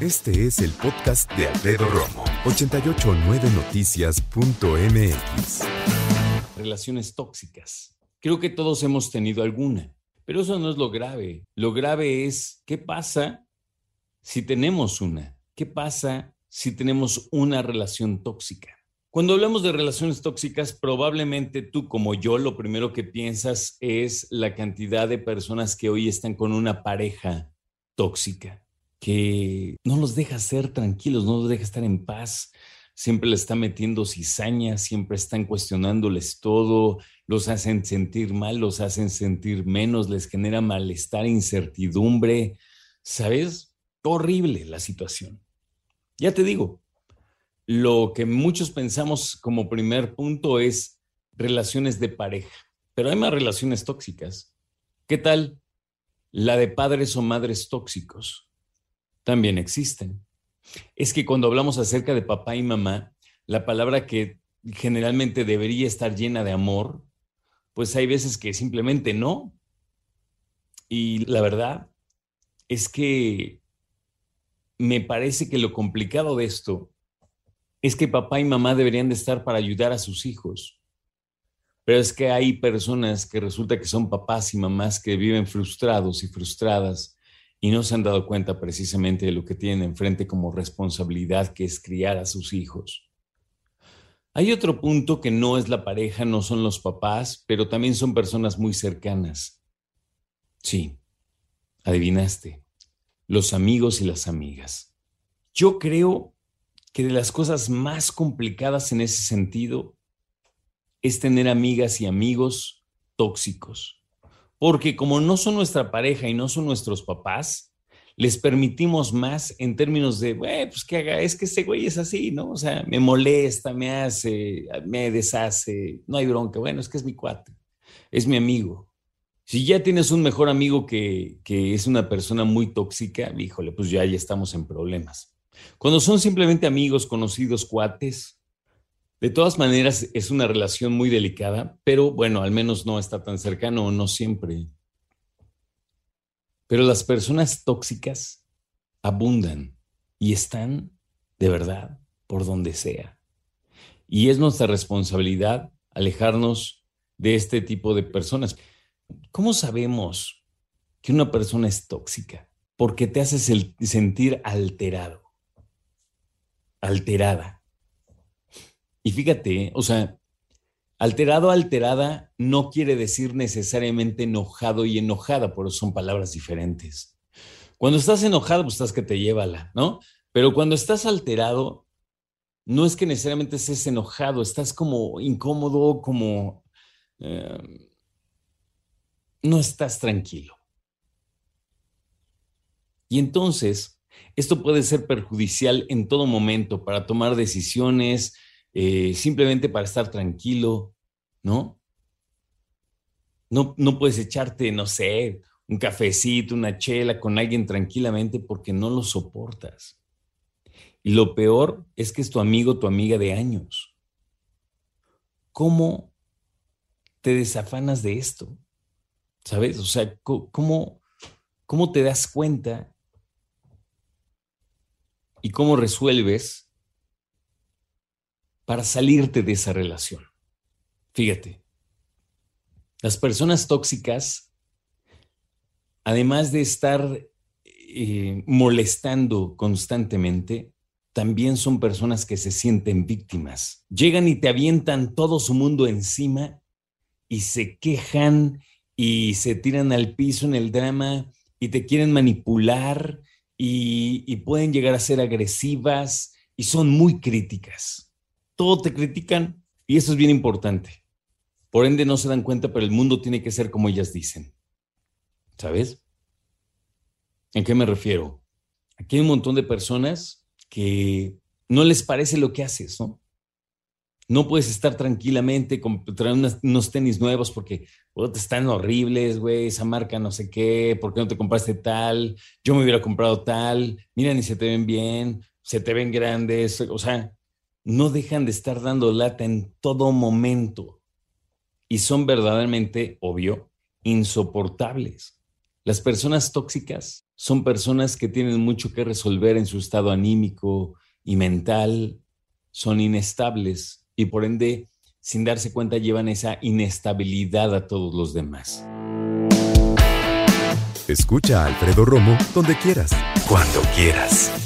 Este es el podcast de Alfredo Romo. 889noticias.mx Relaciones tóxicas. Creo que todos hemos tenido alguna, pero eso no es lo grave. Lo grave es qué pasa si tenemos una. ¿Qué pasa si tenemos una relación tóxica? Cuando hablamos de relaciones tóxicas, probablemente tú como yo lo primero que piensas es la cantidad de personas que hoy están con una pareja tóxica, que no los deja ser tranquilos, no los deja estar en paz, siempre le está metiendo cizaña, siempre están cuestionándoles todo, los hacen sentir mal, los hacen sentir menos, les genera malestar, incertidumbre, ¿sabes? Horrible la situación. Ya te digo, lo que muchos pensamos como primer punto es relaciones de pareja, pero hay más relaciones tóxicas. ¿Qué tal la de padres o madres tóxicos? También existen. Es que cuando hablamos acerca de papá y mamá, la palabra que generalmente debería estar llena de amor, pues hay veces que simplemente no. Y la verdad es que me parece que lo complicado de esto es que papá y mamá deberían de estar para ayudar a sus hijos. Pero es que hay personas que resulta que son papás y mamás que viven frustrados y frustradas y no se han dado cuenta precisamente de lo que tienen enfrente como responsabilidad que es criar a sus hijos. Hay otro punto que no es la pareja, no son los papás, pero también son personas muy cercanas. Sí, adivinaste, los amigos y las amigas. Yo creo que de las cosas más complicadas en ese sentido es tener amigas y amigos tóxicos. Porque como no son nuestra pareja y no son nuestros papás, les permitimos más en términos de, güey, pues que haga, es que ese güey es así, ¿no? O sea, me molesta, me hace, me deshace, no hay bronca. Bueno, es que es mi cuate, es mi amigo. Si ya tienes un mejor amigo que, que es una persona muy tóxica, híjole, pues ya, ya estamos en problemas. Cuando son simplemente amigos, conocidos, cuates, de todas maneras es una relación muy delicada, pero bueno, al menos no está tan cercano, no siempre. Pero las personas tóxicas abundan y están de verdad por donde sea. Y es nuestra responsabilidad alejarnos de este tipo de personas. ¿Cómo sabemos que una persona es tóxica? Porque te haces sentir alterado, alterada. Y fíjate, o sea, Alterado, alterada no quiere decir necesariamente enojado y enojada, por eso son palabras diferentes. Cuando estás enojado, pues estás que te llévala, ¿no? Pero cuando estás alterado, no es que necesariamente estés enojado, estás como incómodo, como... Eh, no estás tranquilo. Y entonces, esto puede ser perjudicial en todo momento para tomar decisiones, eh, simplemente para estar tranquilo, ¿no? ¿no? No puedes echarte, no sé, un cafecito, una chela con alguien tranquilamente porque no lo soportas. Y lo peor es que es tu amigo, tu amiga de años. ¿Cómo te desafanas de esto? ¿Sabes? O sea, ¿cómo, cómo te das cuenta y cómo resuelves para salirte de esa relación? Fíjate, las personas tóxicas, además de estar eh, molestando constantemente, también son personas que se sienten víctimas. Llegan y te avientan todo su mundo encima y se quejan y se tiran al piso en el drama y te quieren manipular y, y pueden llegar a ser agresivas y son muy críticas. Todo te critican y eso es bien importante. Por ende no se dan cuenta, pero el mundo tiene que ser como ellas dicen. ¿Sabes? ¿En qué me refiero? Aquí hay un montón de personas que no les parece lo que haces, ¿no? No puedes estar tranquilamente traer unos tenis nuevos porque te están horribles, güey, esa marca no sé qué, ¿por qué no te compraste tal? Yo me hubiera comprado tal, mira, ni se te ven bien, se te ven grandes, o sea, no dejan de estar dando lata en todo momento y son verdaderamente, obvio, insoportables. Las personas tóxicas son personas que tienen mucho que resolver en su estado anímico y mental, son inestables y por ende, sin darse cuenta, llevan esa inestabilidad a todos los demás. Escucha a Alfredo Romo donde quieras, cuando quieras.